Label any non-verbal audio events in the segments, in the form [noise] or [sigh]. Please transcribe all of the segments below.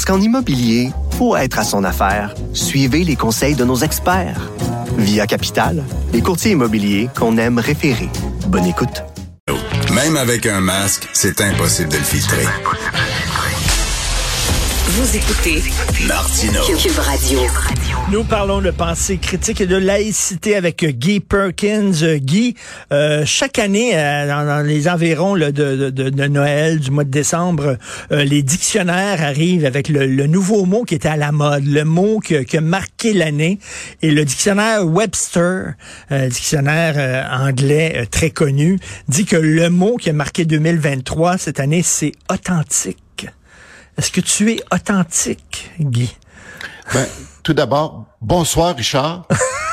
Parce qu'en immobilier, pour être à son affaire, suivez les conseils de nos experts. Via Capital, les courtiers immobiliers qu'on aime référer. Bonne écoute. Même avec un masque, c'est impossible de le filtrer. Vous écoutez Martino. Cube Radio. Nous parlons de pensée critique et de laïcité avec Guy Perkins. Euh, Guy, euh, chaque année, euh, dans, les environs de, Noël, du mois de décembre, les dictionnaires arrivent avec le, nouveau mot qui était à la mode, le mot qui, qui a marqué l'année. Et le dictionnaire Webster, dictionnaire anglais très connu, dit que le mot qui a marqué 2023 cette année, c'est authentique. Est-ce que tu es authentique, Guy? Ben, tout d'abord, bonsoir, Richard. [laughs]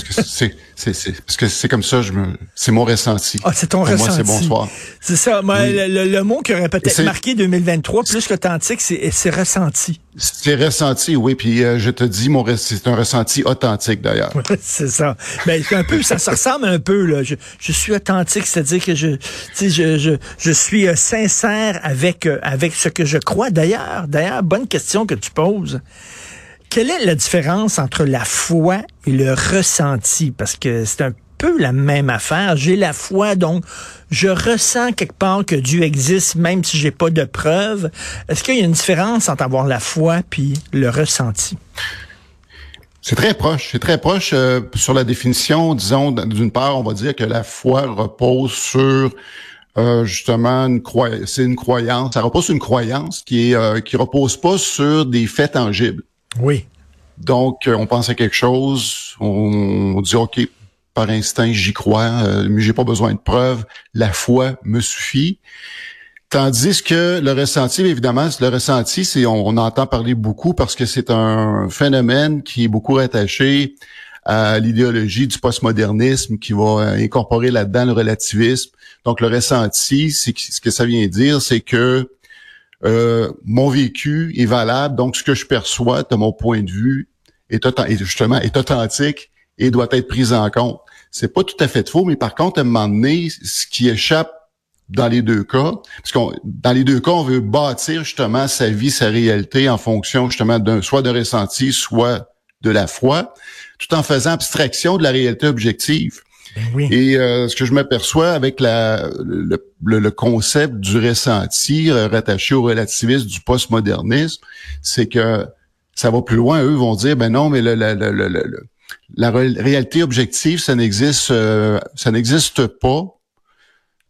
parce que c'est, parce que c'est comme ça, je me, c'est mon ressenti. Ah, c'est ton Pour ressenti. moi, c'est bonsoir. C'est ça. Oui. le, le- le mot qui aurait peut-être marqué 2023, plus qu'authentique, c'est c'est ressenti. C'est ressenti, oui. Puis euh, je te dis, mon, c'est un ressenti authentique d'ailleurs. [laughs] c'est ça. Ben, un peu, ça se ressemble un peu, là. Je, je suis authentique, c'est-à-dire que je, je, je, je suis euh, sincère avec, euh, avec ce que je crois. D'ailleurs, d'ailleurs, bonne question que tu poses. Quelle est la différence entre la foi et le ressenti? Parce que c'est un peu la même affaire. J'ai la foi, donc je ressens quelque part que Dieu existe, même si j'ai pas de preuves. Est-ce qu'il y a une différence entre avoir la foi puis le ressenti? C'est très proche. C'est très proche euh, sur la définition. Disons, d'une part, on va dire que la foi repose sur euh, justement une croyance. C'est une croyance. Ça repose sur une croyance qui est euh, qui repose pas sur des faits tangibles. Oui. Donc, euh, on pense à quelque chose, on, dit OK, par instinct, j'y crois, euh, mais j'ai pas besoin de preuves. La foi me suffit. Tandis que le ressenti, évidemment, le ressenti, c'est on, entend parler beaucoup parce que c'est un phénomène qui est beaucoup rattaché à l'idéologie du postmodernisme qui va euh, incorporer là-dedans le relativisme. Donc le ressenti, c'est ce que ça vient dire, c'est que euh, mon vécu est valable, donc ce que je perçois de mon point de vue est, est justement est authentique et doit être pris en compte. C'est pas tout à fait faux, mais par contre, à un moment donné, ce qui échappe dans les deux cas, parce qu'on dans les deux cas, on veut bâtir justement sa vie, sa réalité en fonction justement d'un soit de ressenti, soit de la foi, tout en faisant abstraction de la réalité objective. Ben oui. Et euh, ce que je m'aperçois avec la, le, le- le concept du ressenti euh, rattaché au relativisme du postmodernisme, c'est que ça va plus loin. Eux vont dire, ben non, mais le, le- le- le- le- le- la ré- réalité objective, ça n'existe, euh, ça n'existe pas.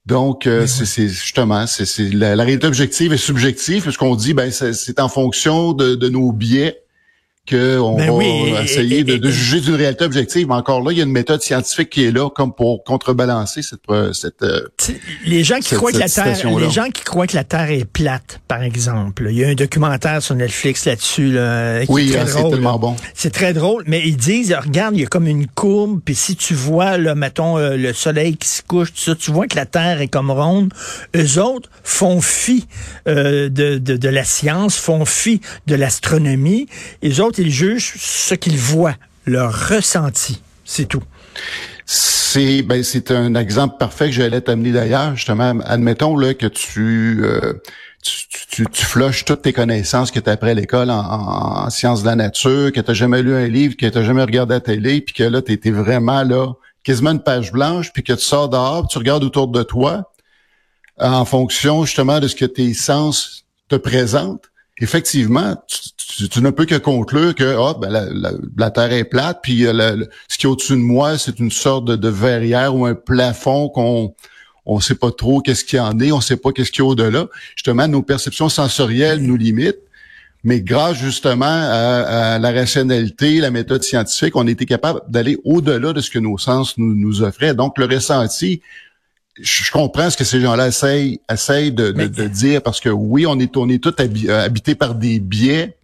Donc, euh, c'est c'est justement, c'est c'est la, la réalité objective est subjective, puisqu'on dit, ben c'est c'est en fonction de, de nos biais qu'on Ben va oui, essayer et- de, de juger d'une réalité objective. Mais encore là, il y a une méthode scientifique qui est là comme pour contrebalancer cette, cette euh, Les gens qui Cette- croient que la Terre, les gens qui croient que la Terre est plate, par exemple. Il y a un documentaire sur Netflix là-dessus, là, qui oui, est hein, très c'est drôle. tellement bon. C'est très drôle, mais ils disent, regarde, il y a comme une courbe, puis si tu vois, là, mettons, euh, le soleil qui se couche, tout ça, tu vois que la Terre est comme ronde. Eux autres font fi euh, de, de, de la science, font fi de l'astronomie. Les autres, ils jugent ce qu'ils voient, leur ressenti. C'est tout. C'est ben c'est un exemple parfait que j'allais t'amener d'ailleurs. Justement, admettons là que tu euh, tu, tu, tu, flushes toutes tes connaissances que tu as appris à l'école en, en- en sciences de la nature, que tu jamais lu un livre, que tu jamais regardé la télé, puis que là, tu étais vraiment là, quasiment une page blanche, puis que tu sors dehors, puis tu regardes autour de toi, en fonction justement de ce que tes sens te présentent. Effectivement, tu, tu- tu ne peux que conclure que ah, ben, la, la- la Terre est plate, puis euh, ce qui est au-dessus de moi, c'est une sorte de, de verrière ou un plafond qu'on on sait pas trop qu'est-ce qu'il y en est, on sait pas qu'est-ce qu'il y a au-delà. Justement, nos perceptions sensorielles nous limitent, mais grâce justement à, à la rationalité, la méthode scientifique, on été capable d'aller au-delà de ce que nos sens nous, nous offraient. Donc, le ressenti, je, comprends ce que ces gens-là essayent, essayent de, de- de dire, parce que oui, on est, on est tous habi- euh, habités par des biais,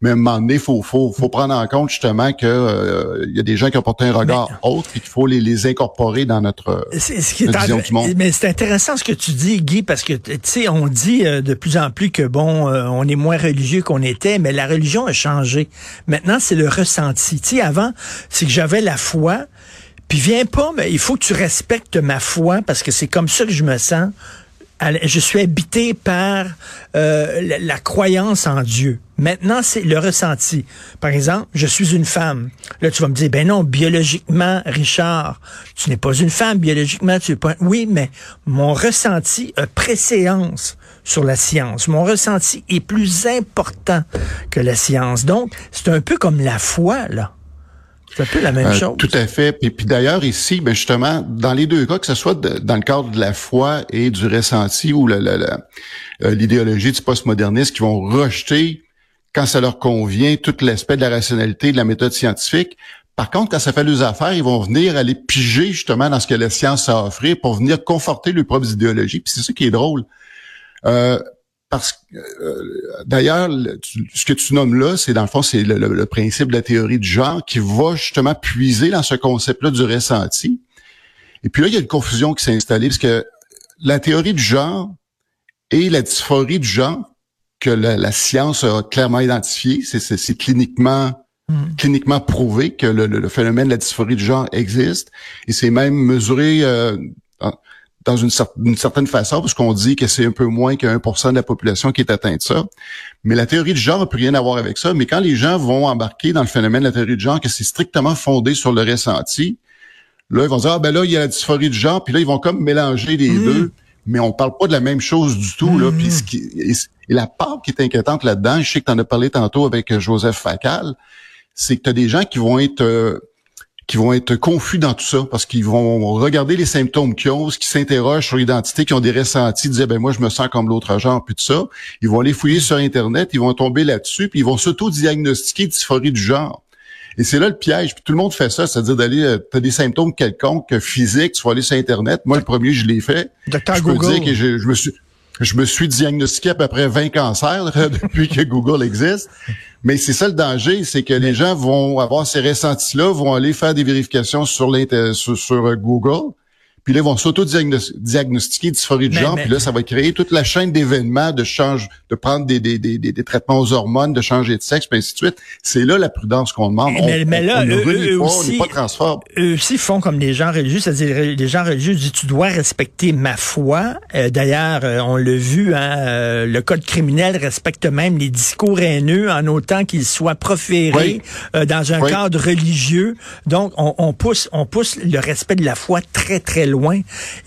Mais à un moment donné, faut, faut, faut prendre en compte justement que euh, il y a des gens qui ont porté un regard autre et qu'il faut les, les incorporer dans notre, C'est ce qui est vision du monde. Mais c'est intéressant ce que tu dis, Guy, parce que tu sais, on dit euh, de plus en plus que bon, euh, on est moins religieux qu'on était, mais la religion a changé. Maintenant, c'est le ressenti. Tu sais, avant, c'est que j'avais la foi, puis viens pas, mais il faut que tu respectes ma foi parce que c'est comme ça que je me sens. Je suis habité par euh, la, croyance en Dieu. Maintenant, c'est le ressenti. Par exemple, je suis une femme. Là, tu vas me dire, ben non, biologiquement, Richard, tu n'es pas une femme, biologiquement, tu es pas... Oui, mais mon ressenti a préséance sur la science. Mon ressenti est plus important que la science. Donc, c'est un peu comme la foi, là. C'est un peu la même Euh, chose. Tout à fait. Puis, puis d'ailleurs, ici, ben justement, dans les deux cas, que ce soit de- dans le cadre de la foi et du ressenti ou euh, l'idéologie du postmodernisme qui vont rejeter, quand ça leur convient, tout l'aspect de la rationalité, de la méthode scientifique. Par contre, quand ça fait leurs affaires, ils vont venir aller piger justement dans ce que la science a offrir pour venir conforter leurs propres idéologies. Puis c'est ça qui est drôle. Euh, parce que euh, d'ailleurs, ce que tu nommes là, c'est dans le fond, c'est le, le- le principe de la théorie du genre qui va justement puiser dans ce concept-là du ressenti. Et puis là, il y a une confusion qui s'est installée parce que la théorie du genre et la dysphorie du genre que la, la science a clairement identifié, c'est, c'est, c'est cliniquement cliniquement prouvé que le, le- le phénomène de la dysphorie du genre existe et c'est même mesuré euh, dans une, cer- d'une certaine façon, parce qu'on dit que c'est un peu moins que 1% de la population qui est atteinte de ça. Mais la théorie du genre n'a plus rien à voir avec ça. Mais quand les gens vont embarquer dans le phénomène de la théorie du genre, que c'est strictement fondé sur le ressenti, là, ils vont dire, ah ben là, il y a la dysphorie du genre, puis là, ils vont comme mélanger les deux. Mais on parle pas de la même chose du tout, là. Puis ce qui, et, et la part qui est inquiétante là-dedans, je sais que tu en as parlé tantôt avec euh, Joseph Facal, c'est que tu as des gens qui vont être euh, qui vont être confus dans tout ça parce qu'ils vont regarder les symptômes qu'ils ont, qui s'interrogent sur l'identité, qui ont des ressentis, disent ben moi je me sens comme l'autre genre puis tout ça. Ils vont aller fouiller sur internet, ils vont tomber là-dessus puis ils vont s'auto-diagnostiquer dysphorie du genre. Et c'est là le piège. Puis tout le monde fait ça, c'est-à-dire d'aller, euh, t'as des symptômes quelconques euh, physiques, tu vas aller sur internet. Moi le premier je l'ai fait. Docteur Je peux Google. dire que je, je me suis je me suis diagnostiqué à peu près 20 cancers [laughs] depuis que Google existe. Mais c'est ça le danger, c'est que les gens vont avoir ces ressentis-là, vont aller faire des vérifications sur, sur, euh, Google, puis là, ils vont s'auto-diagnostiquer dysphorie du genre, mais- puis là, ça va créer toute la chaîne d'événements, de change, de prendre des, des, des, des, des traitements aux hormones, de changer de sexe, puis ainsi de suite. C'est là la prudence qu'on demande. Mais- on, mais là, on, on eux- eux pas, on aussi- n'est pas eux aussi font comme les gens religieux, c'est-à-dire les gens religieux disent tu dois respecter ma foi. Euh, D'ailleurs, euh, on l'a vu, hein, euh, le code criminel respecte même les discours haineux en autant qu'ils soient proférés Oui. euh, dans un Oui. cadre religieux. Donc, on, on pousse, on pousse le respect de la foi très très loin.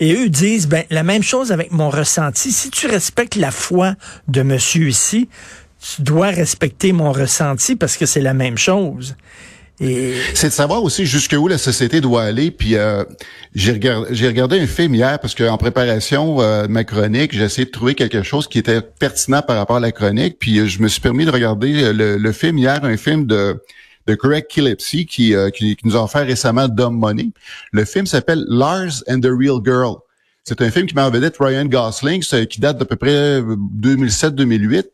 Et eux disent ben la même chose avec mon ressenti. Si tu respectes la foi de Monsieur ici, tu dois respecter mon ressenti parce que c'est la même chose. Et C'est de savoir aussi jusqu'où la société doit aller. Puis euh, j'ai regardé, un film hier parce qu'en préparation euh, de ma chronique, j'ai essayé de trouver quelque chose qui était pertinent par rapport à la chronique. Puis euh, je me suis permis de regarder euh, le, le film hier, un film de de Greg Gillespie qui, euh, qui, qui nous a offert récemment Dumb Money. Le film s'appelle Lars and the Real Girl. C'est un film qui met en vedette Ryan Gosling, qui date d'à peu près 2007-2008.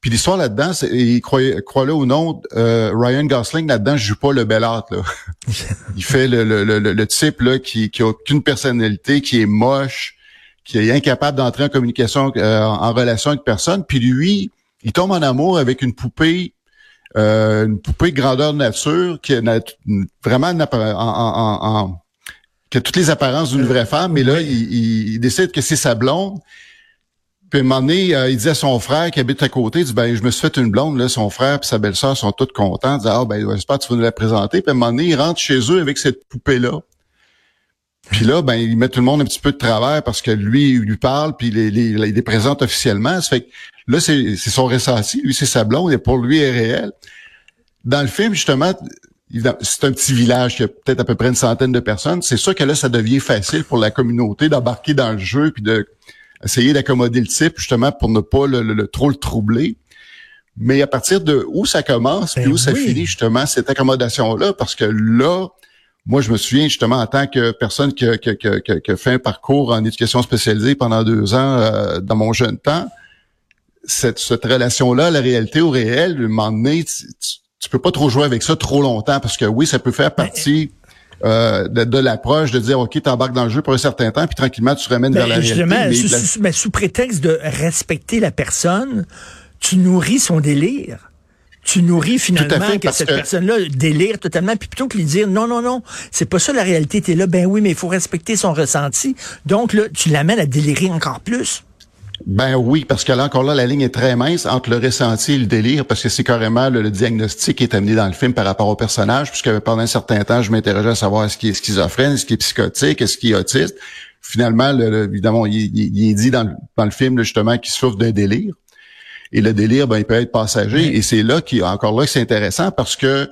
Puis l'histoire là-dedans, c'est, et croyez, crois-le ou non, euh, Ryan Gosling là-dedans joue pas le bel art. Là. [laughs] Il fait le, le, le, le type là qui, qui a aucune personnalité, qui est moche, qui est incapable d'entrer en communication, euh, en relation avec personne. Puis lui, il tombe en amour avec une poupée, euh, une poupée grandeur nature qui a vraiment une en, en- en- en- qui a toutes les apparences d'une vraie femme. Mais là, il, il- il décide que c'est sa blonde. Puis à un moment donné, euh, il dit à son frère qui habite à côté, il dit, ben, je me suis fait une blonde, là, son frère et sa belle-sœur sont tous contents. Il dit, ah, ben, j'espère que tu vas nous la présenter. Puis à un moment donné, il rentre chez eux avec cette poupée-là. Puis là, ben, il met tout le monde un petit peu de travers parce que lui, il lui parle, puis il les, les, il les présente officiellement. Ça fait que là, c'est c'est son ressenti. Lui, c'est sa blonde, et pour lui, elle est réel. Dans le film, justement, il- c'est un petit village qui a peut-être à peu près une centaine de personnes. C'est sûr que là, ça devient facile pour la communauté d'embarquer dans le jeu puis de essayer d'accommoder le type, justement, pour ne pas le, le- le- trop le troubler. Mais à partir de où ça commence, puis Ben où ça finit, justement, cette accommodation-là, parce que là, moi, je me souviens justement en tant que personne qui a, qui a- qui a- qui a- qui a fait un parcours en éducation spécialisée pendant deux ans euh, dans mon jeune temps, cette, cette relation-là, la réalité au réel, à un moment donné, tu, tu, peux pas trop jouer avec ça trop longtemps parce que oui, ça peut faire partie euh, de, de l'approche de dire OK, t'embarques dans le jeu pour un certain temps, puis tranquillement tu te ramènes vers la Ben, justement, réalité. sous, Mais la- sous- mais sous prétexte de respecter la personne, tu nourris son délire. Tu nourris finalement fait, que cette que- personne-là délire totalement, puis plutôt que lui dire non, non, non, c'est pas ça la réalité, t'es là, ben oui, mais il faut respecter son ressenti. Donc là, tu l'amènes à délirer encore plus. Ben oui, parce que là encore là, la ligne est très mince entre le ressenti et le délire, parce que c'est carrément le, le diagnostic qui est amené dans le film par rapport au personnage, puisque pendant un certain temps, je m'interrogeais à savoir est-ce qu'il est schizophrène, est-ce qu'il est psychotique, est-ce qu'il est autiste. Finalement, le- le- évidemment, il, il- il est dit dans le, dans le film là, justement qu'il souffre d'un délire. Et le délire, ben, il peut être passager. Et c'est là qui encore là que c'est intéressant parce que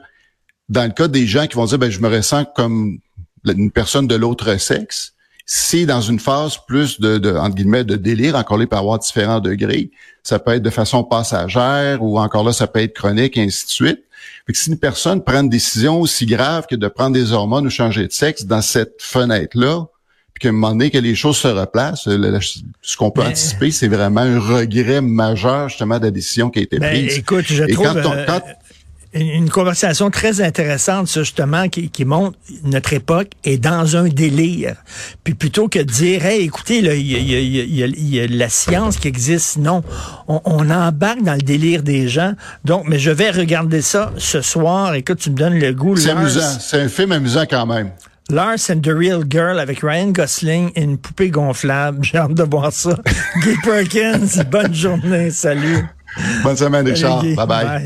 dans le cas des gens qui vont dire ben je me ressens comme une personne de l'autre sexe, c'est dans une phase plus de, de entre guillemets de délire, encore là, il peut y avoir différents degrés. Ça peut être de façon passagère ou encore là, ça peut être chronique et ainsi de suite. Fait que si une personne prend une décision aussi grave que de prendre des hormones ou changer de sexe dans cette fenêtre-là, puis qu'à un moment donné que les choses se replacent, le- le- ce qu'on peut Mais- anticiper, c'est vraiment un regret majeur justement de la décision qui a été Ben, prise. écoute, je Et trouve quand on- euh, quand- une, une conversation très intéressante, ça, justement, qui, qui montre notre époque est dans un délire. Puis plutôt que de dire, hey, écoutez, il y a, y y y la science qui existe, non, on, on embarque dans le délire des gens. Donc, mais je vais regarder ça ce soir. Écoute, tu me donnes le goût. c'est amusant. C'est un film amusant quand même. Lars and the Real Girl avec Ryan Gosling et une poupée gonflable. [laughs] J'ai hâte de voir ça. Guy Perkins, bonne journée. Salut. Bonne semaine, Richard. Guy. Bye bye.